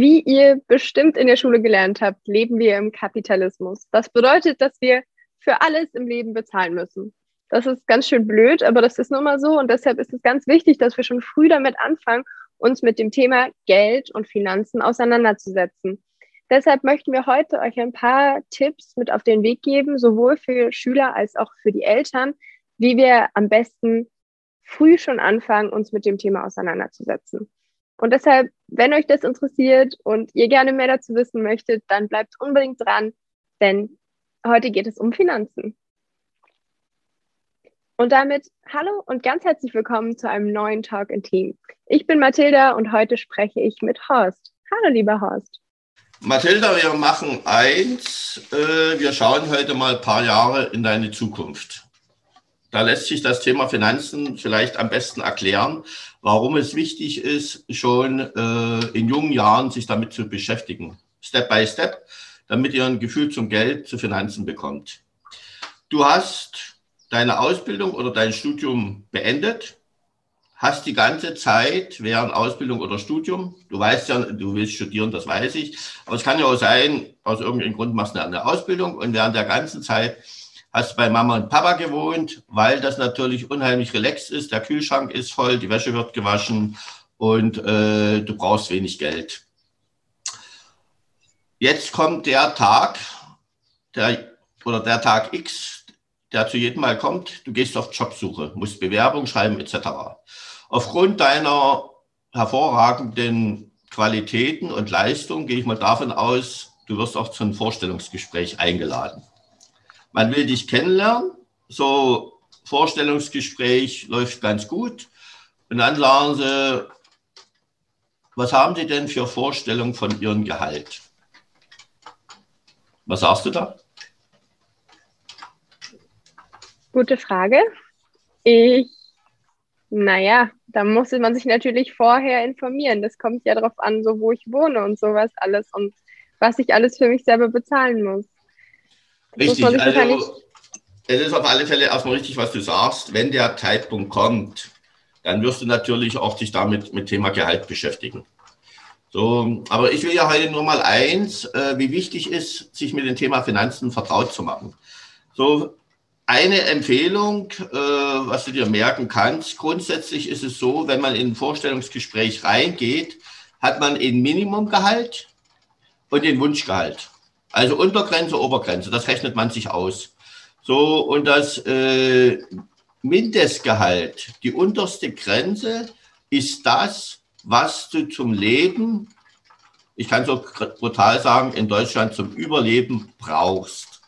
Wie ihr bestimmt in der Schule gelernt habt, leben wir im Kapitalismus. Das bedeutet, dass wir für alles im Leben bezahlen müssen. Das ist ganz schön blöd, aber das ist nun mal so und deshalb ist es ganz wichtig, dass wir schon früh damit anfangen, uns mit dem Thema Geld und Finanzen auseinanderzusetzen. Deshalb möchten wir heute euch ein paar Tipps mit auf den Weg geben, sowohl für Schüler als auch für die Eltern, wie wir am besten früh schon anfangen, uns mit dem Thema auseinanderzusetzen. Und deshalb, wenn euch das interessiert und ihr gerne mehr dazu wissen möchtet, dann bleibt unbedingt dran, denn heute geht es um Finanzen. Und damit hallo und ganz herzlich willkommen zu einem neuen Talk in Team. Ich bin Mathilda und heute spreche ich mit Horst. Hallo, lieber Horst. Mathilda, wir machen eins. Äh, wir schauen heute mal ein paar Jahre in deine Zukunft. Da lässt sich das Thema Finanzen vielleicht am besten erklären, warum es wichtig ist, schon äh, in jungen Jahren sich damit zu beschäftigen. Step by Step, damit ihr ein Gefühl zum Geld, zu Finanzen bekommt. Du hast deine Ausbildung oder dein Studium beendet, hast die ganze Zeit während Ausbildung oder Studium, du weißt ja, du willst studieren, das weiß ich, aber es kann ja auch sein, aus irgendeinem Grund machst du eine Ausbildung und während der ganzen Zeit hast bei Mama und Papa gewohnt, weil das natürlich unheimlich relaxed ist. Der Kühlschrank ist voll, die Wäsche wird gewaschen und äh, du brauchst wenig Geld. Jetzt kommt der Tag, der, oder der Tag X, der zu jedem Mal kommt. Du gehst auf Jobsuche, musst Bewerbung schreiben etc. Aufgrund deiner hervorragenden Qualitäten und Leistung gehe ich mal davon aus, du wirst auch zu einem Vorstellungsgespräch eingeladen man will dich kennenlernen. So Vorstellungsgespräch läuft ganz gut. Und dann sagen sie, was haben Sie denn für Vorstellungen von Ihrem Gehalt? Was sagst du da? Gute Frage. Ich, naja, da muss man sich natürlich vorher informieren. Das kommt ja darauf an, so wo ich wohne und sowas alles und was ich alles für mich selber bezahlen muss. Richtig, also es ist auf alle Fälle erstmal richtig, was du sagst. Wenn der Zeitpunkt kommt, dann wirst du natürlich auch dich damit mit Thema Gehalt beschäftigen. So, aber ich will ja heute nur mal eins, äh, wie wichtig ist, sich mit dem Thema Finanzen vertraut zu machen. So, eine Empfehlung, äh, was du dir merken kannst, grundsätzlich ist es so, wenn man in ein Vorstellungsgespräch reingeht, hat man ein Minimumgehalt und den Wunschgehalt. Also Untergrenze, Obergrenze, das rechnet man sich aus. So, und das äh, Mindestgehalt, die unterste Grenze, ist das, was du zum Leben, ich kann so brutal sagen, in Deutschland zum Überleben brauchst.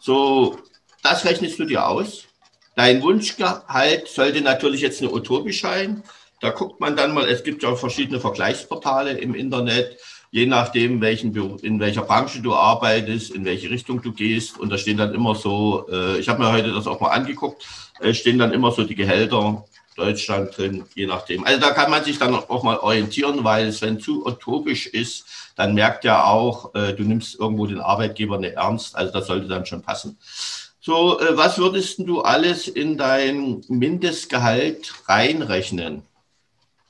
So, das rechnest du dir aus. Dein Wunschgehalt sollte natürlich jetzt eine utopisch sein. Da guckt man dann mal, es gibt ja verschiedene Vergleichsportale im Internet je nachdem, welchen, in welcher Branche du arbeitest, in welche Richtung du gehst. Und da stehen dann immer so, äh, ich habe mir heute das auch mal angeguckt, äh, stehen dann immer so die Gehälter Deutschland drin, je nachdem. Also da kann man sich dann auch mal orientieren, weil es, wenn zu utopisch ist, dann merkt ja auch, äh, du nimmst irgendwo den Arbeitgeber nicht ernst. Also das sollte dann schon passen. So, äh, was würdest du alles in dein Mindestgehalt reinrechnen?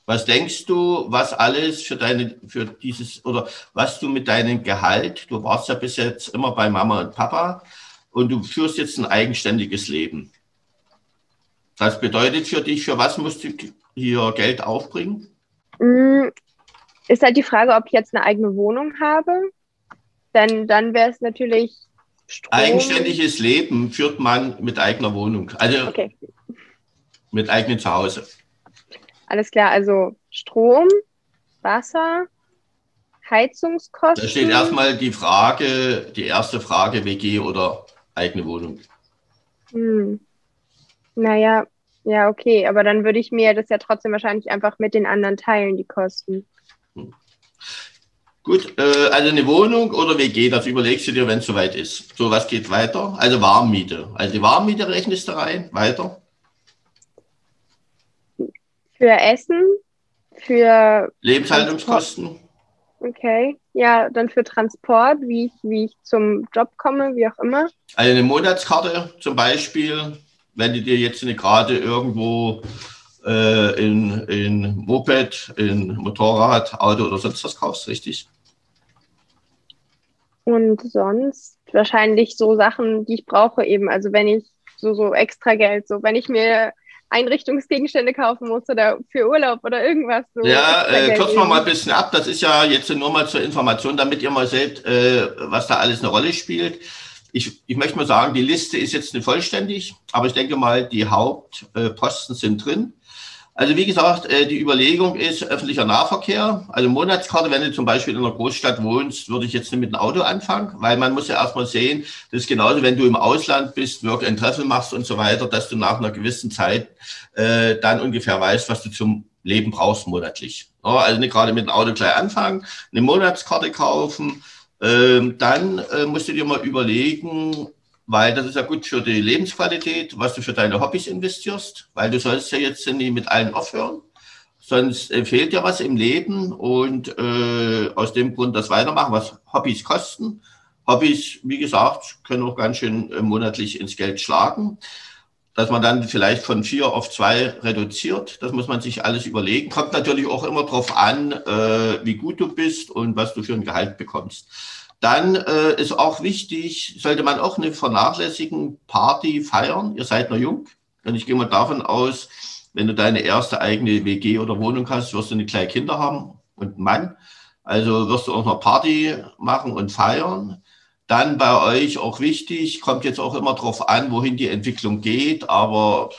Was denkst du, was alles für deine, für dieses, oder was du mit deinem Gehalt, du warst ja bis jetzt immer bei Mama und Papa und du führst jetzt ein eigenständiges Leben. Das bedeutet für dich, für was musst du hier Geld aufbringen? Mm, ist halt die Frage, ob ich jetzt eine eigene Wohnung habe. Denn dann wäre es natürlich Strom. Eigenständiges Leben führt man mit eigener Wohnung, also okay. mit eigenem Zuhause. Alles klar, also Strom, Wasser, Heizungskosten. Da steht erstmal die Frage, die erste Frage, WG oder eigene Wohnung. Hm. Naja, ja, okay, aber dann würde ich mir das ja trotzdem wahrscheinlich einfach mit den anderen teilen, die Kosten. Hm. Gut, äh, also eine Wohnung oder WG, das überlegst du dir, wenn es soweit ist. So, was geht weiter? Also Warmmiete. Also die Warmmiete rechnest du rein, weiter. Für Essen, für Lebenshaltungskosten. Okay, ja, dann für Transport, wie ich, wie ich zum Job komme, wie auch immer. Also eine Monatskarte zum Beispiel, wenn du dir jetzt eine gerade irgendwo äh, in, in Moped, in Motorrad, Auto oder sonst was kaufst, richtig? Und sonst wahrscheinlich so Sachen, die ich brauche eben. Also wenn ich so, so extra Geld, so wenn ich mir Einrichtungsgegenstände kaufen muss oder für Urlaub oder irgendwas. So ja, äh, kürzen wir mal ein bisschen ab. Das ist ja jetzt nur mal zur Information, damit ihr mal seht, äh, was da alles eine Rolle spielt. Ich, ich möchte mal sagen, die Liste ist jetzt nicht vollständig, aber ich denke mal, die Hauptposten äh, sind drin. Also wie gesagt, äh, die Überlegung ist öffentlicher Nahverkehr. Also Monatskarte, wenn du zum Beispiel in einer Großstadt wohnst, würde ich jetzt nicht mit dem Auto anfangen, weil man muss ja erstmal sehen, das ist genauso, wenn du im Ausland bist, wirklich ein Treffen machst und so weiter, dass du nach einer gewissen Zeit äh, dann ungefähr weißt, was du zum Leben brauchst monatlich. Also nicht gerade mit dem Auto gleich anfangen, eine Monatskarte kaufen, ähm, dann äh, musst du dir mal überlegen, weil das ist ja gut für die Lebensqualität, was du für deine Hobbys investierst, weil du sollst ja jetzt nie mit allen aufhören, sonst äh, fehlt ja was im Leben und äh, aus dem Grund das weitermachen, was Hobbys kosten. Hobbys, wie gesagt, können auch ganz schön äh, monatlich ins Geld schlagen. Dass man dann vielleicht von vier auf zwei reduziert, das muss man sich alles überlegen. Kommt natürlich auch immer darauf an, äh, wie gut du bist und was du für ein Gehalt bekommst. Dann äh, ist auch wichtig, sollte man auch eine vernachlässigen Party feiern. Ihr seid noch jung. Und ich gehe mal davon aus, wenn du deine erste eigene WG oder Wohnung hast, wirst du eine kleine Kinder haben und einen Mann. Also wirst du auch noch Party machen und feiern. Dann bei euch auch wichtig, kommt jetzt auch immer darauf an, wohin die Entwicklung geht, aber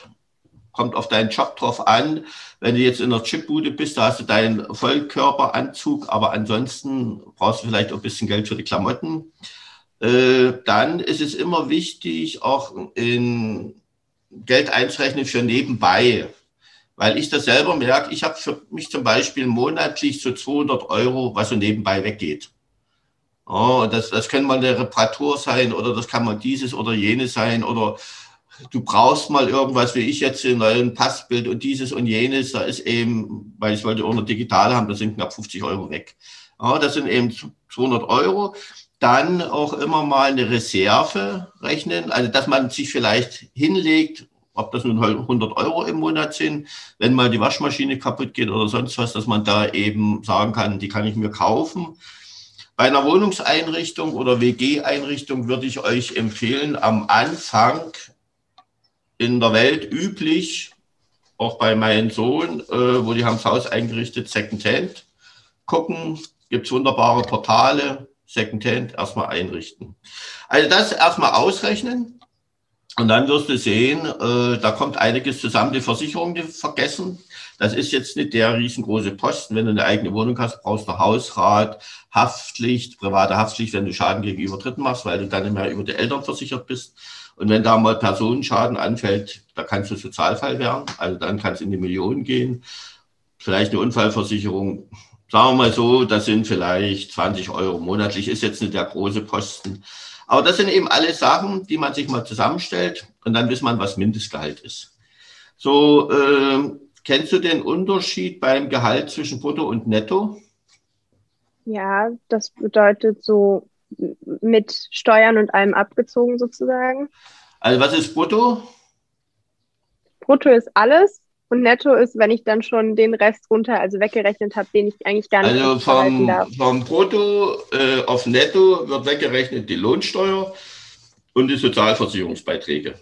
kommt auf deinen Job drauf an. Wenn du jetzt in der Chipbude bist, da hast du deinen Vollkörperanzug, aber ansonsten brauchst du vielleicht auch ein bisschen Geld für die Klamotten. Äh, dann ist es immer wichtig, auch in Geld einzurechnen für nebenbei. Weil ich das selber merke, ich habe für mich zum Beispiel monatlich so 200 Euro, was so nebenbei weggeht. Oh, das, das kann mal eine Reparatur sein oder das kann mal dieses oder jenes sein oder du brauchst mal irgendwas, wie ich jetzt, ein neues Passbild und dieses und jenes, da ist eben, weil ich wollte auch noch digital haben, da sind knapp 50 Euro weg. Ja, das sind eben 200 Euro. Dann auch immer mal eine Reserve rechnen, also dass man sich vielleicht hinlegt, ob das nun 100 Euro im Monat sind, wenn mal die Waschmaschine kaputt geht oder sonst was, dass man da eben sagen kann, die kann ich mir kaufen. Bei einer Wohnungseinrichtung oder WG-Einrichtung würde ich euch empfehlen, am Anfang in der Welt üblich, auch bei meinem Sohn, äh, wo die haben das Haus eingerichtet, Secondhand. Gucken, gibt's wunderbare Portale, Secondhand erstmal einrichten. Also das erstmal ausrechnen und dann wirst du sehen, äh, da kommt einiges zusammen. Die Versicherung die vergessen. Das ist jetzt nicht der riesengroße Posten. Wenn du eine eigene Wohnung hast, brauchst du Hausrat, Haftpflicht, private Haftpflicht, wenn du Schaden gegenüber Dritten machst, weil du dann nicht mehr über die Eltern versichert bist. Und wenn da mal Personenschaden anfällt, da kannst du Sozialfall werden. Also dann kann es in die Millionen gehen. Vielleicht eine Unfallversicherung. Sagen wir mal so, das sind vielleicht 20 Euro monatlich, ist jetzt nicht der große Posten. Aber das sind eben alle Sachen, die man sich mal zusammenstellt und dann weiß man, was Mindestgehalt ist. So, äh, kennst du den Unterschied beim Gehalt zwischen Brutto und Netto? Ja, das bedeutet so mit Steuern und allem abgezogen sozusagen. Also was ist brutto? Brutto ist alles und netto ist, wenn ich dann schon den Rest runter, also weggerechnet habe, den ich eigentlich gar nicht Also vom, vom Brutto äh, auf netto wird weggerechnet die Lohnsteuer und die Sozialversicherungsbeiträge.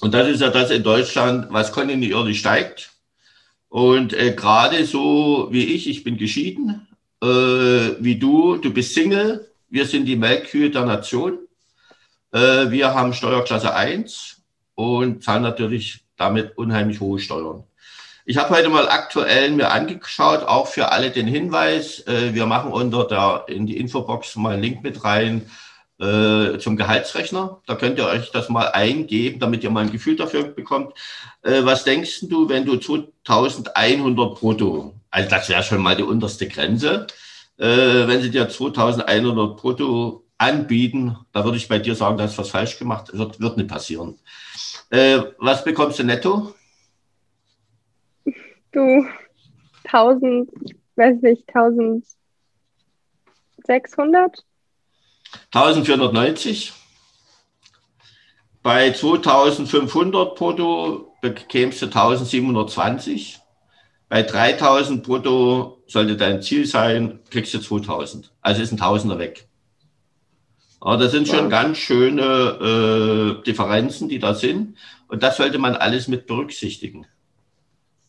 Und das ist ja das in Deutschland, was kontinuierlich steigt. Und äh, gerade so wie ich, ich bin geschieden, äh, wie du, du bist Single, wir sind die Melkkühe der Nation. Äh, wir haben Steuerklasse 1 und zahlen natürlich damit unheimlich hohe Steuern. Ich habe heute mal aktuell mir angeschaut, auch für alle den Hinweis, äh, wir machen unter der, in die Infobox mal einen Link mit rein äh, zum Gehaltsrechner. Da könnt ihr euch das mal eingeben, damit ihr mal ein Gefühl dafür bekommt. was denkst du, wenn du 2100 brutto, also das wäre schon mal die unterste Grenze, Äh, wenn sie dir 2100 brutto anbieten, da würde ich bei dir sagen, da ist was falsch gemacht. Wird, wird nicht passieren. Äh, was bekommst du netto? Du, 1000, weiß nicht, 1600? 1490. Bei 2500 brutto bekämst du 1720. Bei 3000 brutto sollte dein Ziel sein, kriegst du 2000. Also ist ein Tausender weg. Aber das sind schon ganz schöne äh, Differenzen, die da sind. Und das sollte man alles mit berücksichtigen.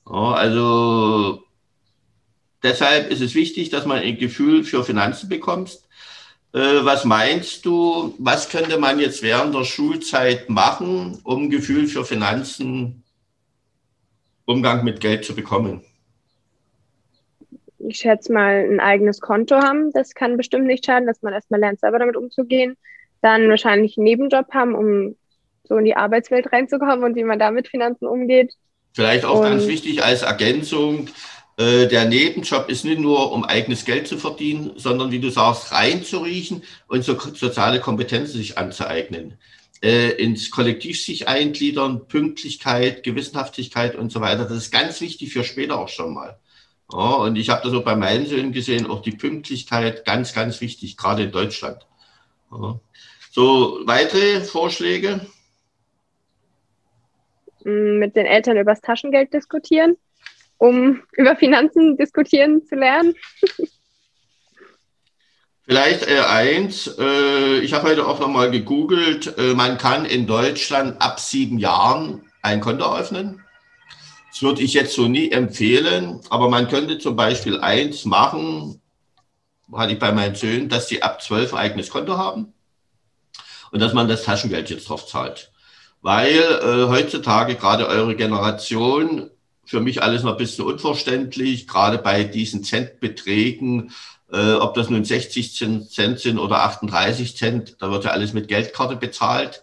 Ja, also deshalb ist es wichtig, dass man ein Gefühl für Finanzen bekommt. Äh, was meinst du, was könnte man jetzt während der Schulzeit machen, um Gefühl für Finanzen, Umgang mit Geld zu bekommen? Ich schätze mal, ein eigenes Konto haben. Das kann bestimmt nicht schaden, dass man erstmal lernt, selber damit umzugehen. Dann wahrscheinlich einen Nebenjob haben, um so in die Arbeitswelt reinzukommen und wie man da mit Finanzen umgeht. Vielleicht auch und ganz wichtig als Ergänzung, äh, der Nebenjob ist nicht nur, um eigenes Geld zu verdienen, sondern wie du sagst, reinzuriechen und so soziale Kompetenzen sich anzueignen. Äh, ins Kollektiv sich eingliedern, Pünktlichkeit, Gewissenhaftigkeit und so weiter. Das ist ganz wichtig für später auch schon mal. Ja, und ich habe das auch bei meinen Söhnen gesehen, auch die Pünktlichkeit, ganz, ganz wichtig, gerade in Deutschland. Ja. So, weitere Vorschläge? Mit den Eltern über das Taschengeld diskutieren um über Finanzen diskutieren zu lernen? Vielleicht äh, eins, äh, ich habe heute auch nochmal gegoogelt, äh, man kann in Deutschland ab sieben Jahren ein Konto öffnen. Das würde ich jetzt so nie empfehlen, aber man könnte zum Beispiel eins machen, hatte ich bei meinen Söhnen, dass sie ab zwölf ein eigenes Konto haben und dass man das Taschengeld jetzt drauf zahlt. Weil äh, heutzutage gerade eure Generation für mich alles noch ein bisschen unverständlich, gerade bei diesen Centbeträgen, äh, ob das nun 60 Cent sind oder 38 Cent, da wird ja alles mit Geldkarte bezahlt.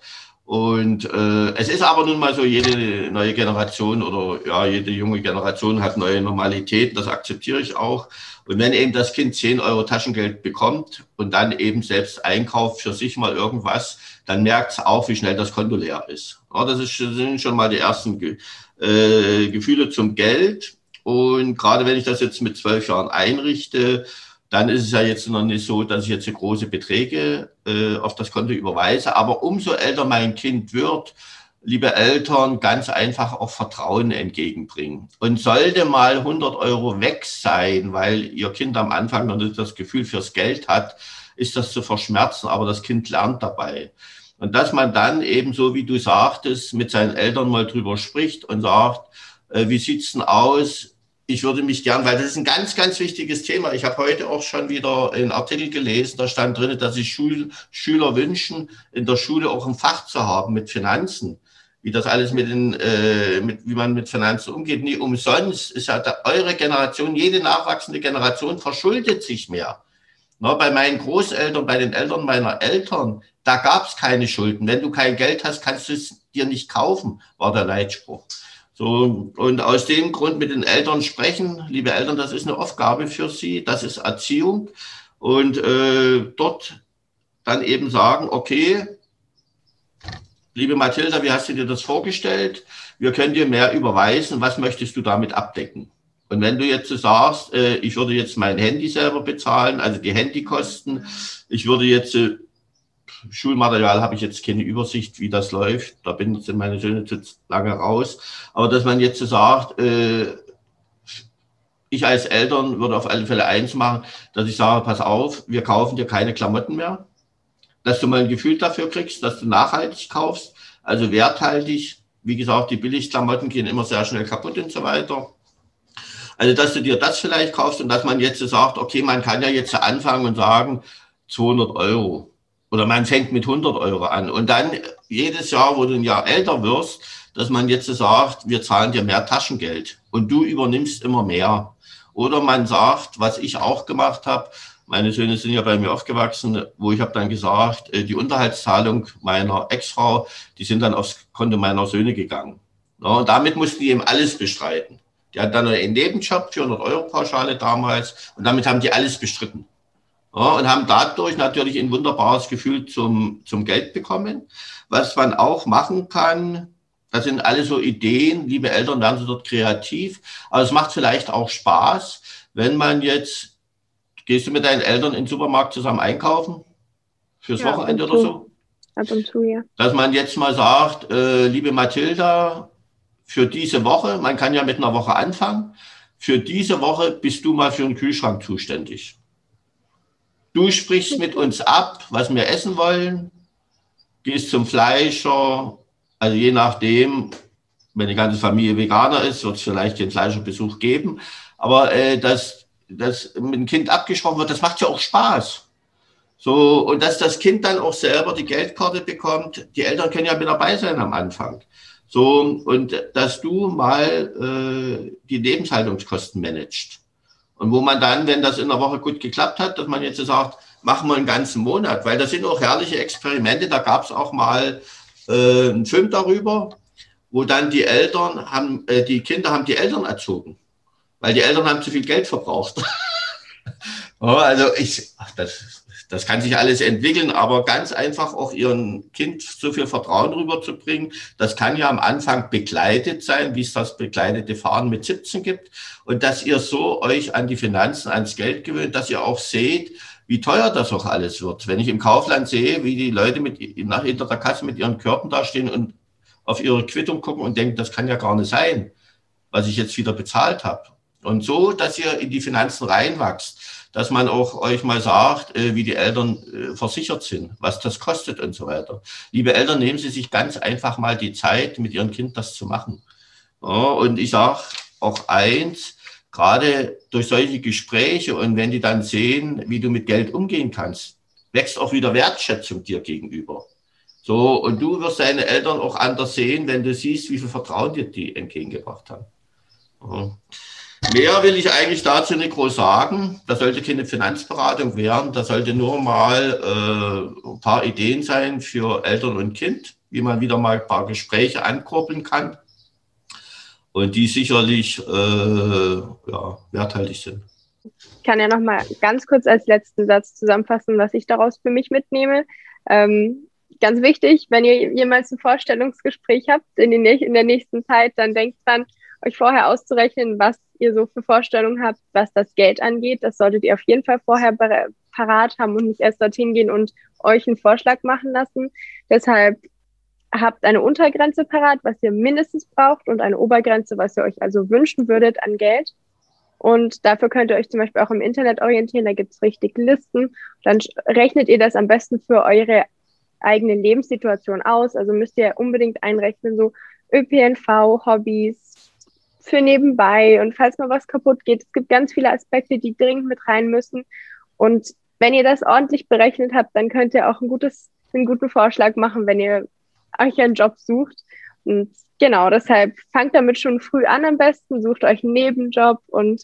Und äh, es ist aber nun mal so, jede neue Generation oder ja, jede junge Generation hat neue Normalitäten, das akzeptiere ich auch. Und wenn eben das Kind 10 Euro Taschengeld bekommt und dann eben selbst einkauft für sich mal irgendwas, dann merkt es auch, wie schnell das Konto leer ist. Ja, das, ist, sind schon mal die ersten äh, Gefühle zum Geld. Und gerade wenn ich das jetzt mit zwölf Jahren einrichte, dann ist es ja jetzt noch nicht so, dass ich jetzt große Beträge äh, auf das Konto überweise. Aber umso älter mein Kind wird, liebe Eltern, ganz einfach auch Vertrauen entgegenbringen. Und sollte mal 100 Euro weg sein, weil Ihr Kind am Anfang noch nicht das Gefühl fürs Geld hat, ist das zu verschmerzen, aber das Kind lernt dabei. Und dass man dann eben so, wie du sagtest, mit seinen Eltern mal drüber spricht und sagt, äh, wie sieht's denn aus? Ich würde mich gern, weil das ist ein ganz, ganz wichtiges Thema. Ich habe heute auch schon wieder einen Artikel gelesen, da stand drin, dass sich Schul Schüler wünschen, in der Schule auch ein Fach zu haben mit Finanzen wie das alles mit den, äh, mit, wie man mit Finanzen umgeht. Nie umsonst ist ja da, eure Generation, jede nachwachsende Generation verschuldet sich mehr. Na, bei meinen Großeltern, bei den Eltern meiner Eltern, da gab es keine Schulden. Wenn du kein Geld hast, kannst du es dir nicht kaufen, war der Leitspruch. So, und aus dem Grund mit den Eltern sprechen, liebe Eltern, das ist eine Aufgabe für sie, das ist Erziehung. Und äh, dort dann eben sagen, okay, liebe Mathilda, wie hast du dir das vorgestellt? Wir können dir mehr überweisen. Was möchtest du damit abdecken? Und wenn du jetzt sagst, äh, ich würde jetzt mein Handy selber bezahlen, also die Handykosten, ich würde jetzt äh, Schulmaterial habe ich jetzt keine Übersicht, wie das läuft. Da bin sind meine Söhne zu lange raus. Aber dass man jetzt so sagt, äh, ich als Eltern würde auf alle Fälle eins machen, dass ich sage, pass auf, wir kaufen dir keine Klamotten mehr. Dass du mal ein Gefühl dafür kriegst, dass du nachhaltig kaufst, also werthaltig. Wie gesagt, die Billigklamotten gehen immer sehr schnell kaputt und so weiter. Also, dass du dir das vielleicht kaufst und dass man jetzt sagt, okay, man kann ja jetzt anfangen und sagen, 200 Euro oder man fängt mit 100 Euro an. Und dann jedes Jahr, wo du ein Jahr älter wirst, dass man jetzt sagt, wir zahlen dir mehr Taschengeld und du übernimmst immer mehr. Oder man sagt, was ich auch gemacht habe, meine Söhne sind ja bei mir aufgewachsen, wo ich habe dann gesagt, äh, die Unterhaltszahlung meiner Ex-Frau, die sind dann aufs Konto meiner Söhne gegangen. und damit mussten die eben alles bestreiten. Die hat dann einen Nebenjob, 400 Euro Pauschale damals, und damit haben die alles bestritten. Ja, und haben dadurch natürlich ein wunderbares Gefühl zum, zum Geld bekommen. Was man auch machen kann, das sind alle so Ideen, liebe Eltern, werden Sie dort kreativ. Aber es macht vielleicht auch Spaß, wenn man jetzt, gehst du mit deinen Eltern in den Supermarkt zusammen einkaufen? Fürs ja, Wochenende oder so? Ab und zu, ja. Dass man jetzt mal sagt, äh, liebe Mathilda, für diese Woche, man kann ja mit einer Woche anfangen, für diese Woche bist du mal für den Kühlschrank zuständig. Du sprichst mit uns ab, was wir essen wollen, gehst zum Fleischer, also je nachdem, wenn die ganze Familie Veganer ist, wird es vielleicht den Fleischerbesuch geben. Aber äh, dass das mit dem Kind abgesprochen wird, das macht ja auch Spaß. So, und dass das Kind dann auch selber die Geldkarte bekommt, die Eltern können ja mit dabei sein am Anfang. So, und dass du mal äh, die Lebenshaltungskosten managst. Und wo man dann, wenn das in der Woche gut geklappt hat, dass man jetzt sagt, machen wir einen ganzen Monat, weil das sind auch herrliche Experimente. Da gab es auch mal äh, einen Film darüber, wo dann die Eltern haben, äh, die Kinder haben die Eltern erzogen, weil die Eltern haben zu viel Geld verbraucht. oh, also ich, ach, das, das kann sich alles entwickeln, aber ganz einfach auch ihrem Kind so viel Vertrauen rüberzubringen. Das kann ja am Anfang begleitet sein, wie es das begleitete Fahren mit 17 gibt. Und dass ihr so euch an die Finanzen, ans Geld gewöhnt, dass ihr auch seht, wie teuer das auch alles wird. Wenn ich im Kaufland sehe, wie die Leute mit, nach hinter der Kasse mit ihren Körpern dastehen und auf ihre Quittung gucken und denken, das kann ja gar nicht sein, was ich jetzt wieder bezahlt habe. Und so, dass ihr in die Finanzen reinwachst dass man auch euch mal sagt, äh, wie die Eltern äh, versichert sind, was das kostet und so weiter. Liebe Eltern, nehmen Sie sich ganz einfach mal die Zeit, mit Ihrem Kind das zu machen. Ja, und ich sage auch eins, gerade durch solche Gespräche und wenn die dann sehen, wie du mit Geld umgehen kannst, wächst auch wieder Wertschätzung dir gegenüber. So, und du wirst deine Eltern auch anders sehen, wenn du siehst, wie viel Vertrauen dir die entgegengebracht haben. Ja. Mehr will ich eigentlich dazu nicht groß sagen. Das sollte keine Finanzberatung werden. Das sollte nur mal äh, ein paar Ideen sein für Eltern und Kind, wie man wieder mal ein paar Gespräche ankurbeln kann und die sicherlich äh, ja, werthaltig sind. Ich kann ja noch mal ganz kurz als letzten Satz zusammenfassen, was ich daraus für mich mitnehme. Ähm, ganz wichtig, wenn ihr jemals ein Vorstellungsgespräch habt in, den, in der nächsten Zeit, dann denkt dran, euch vorher auszurechnen, was ihr so für Vorstellungen habt, was das Geld angeht. Das solltet ihr auf jeden Fall vorher parat haben und nicht erst dorthin gehen und euch einen Vorschlag machen lassen. Deshalb habt eine Untergrenze parat, was ihr mindestens braucht und eine Obergrenze, was ihr euch also wünschen würdet an Geld. Und dafür könnt ihr euch zum Beispiel auch im Internet orientieren. Da gibt es richtig Listen. Dann rechnet ihr das am besten für eure eigene Lebenssituation aus. Also müsst ihr unbedingt einrechnen, so ÖPNV, Hobbys, für nebenbei und falls mal was kaputt geht. Es gibt ganz viele Aspekte, die dringend mit rein müssen. Und wenn ihr das ordentlich berechnet habt, dann könnt ihr auch ein gutes, einen guten Vorschlag machen, wenn ihr euch einen Job sucht. Und genau, deshalb fangt damit schon früh an am besten, sucht euch einen Nebenjob und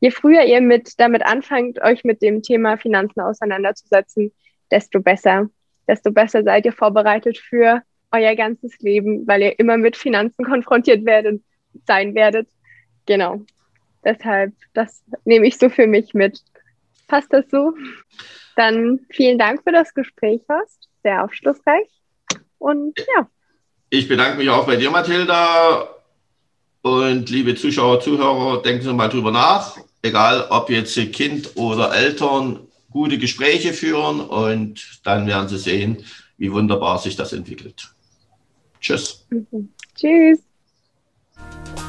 je früher ihr mit damit anfangt, euch mit dem Thema Finanzen auseinanderzusetzen, desto besser. Desto besser seid ihr vorbereitet für euer ganzes Leben, weil ihr immer mit Finanzen konfrontiert werdet sein werdet. Genau. Deshalb, das nehme ich so für mich mit. Passt das so? Dann vielen Dank für das Gespräch, Horst. Sehr aufschlussreich. Und ja. Ich bedanke mich auch bei dir, Mathilda. Und liebe Zuschauer, Zuhörer, denken Sie mal drüber nach. Egal, ob jetzt Kind oder Eltern gute Gespräche führen und dann werden Sie sehen, wie wunderbar sich das entwickelt. Tschüss. Mhm. Tschüss. Bye.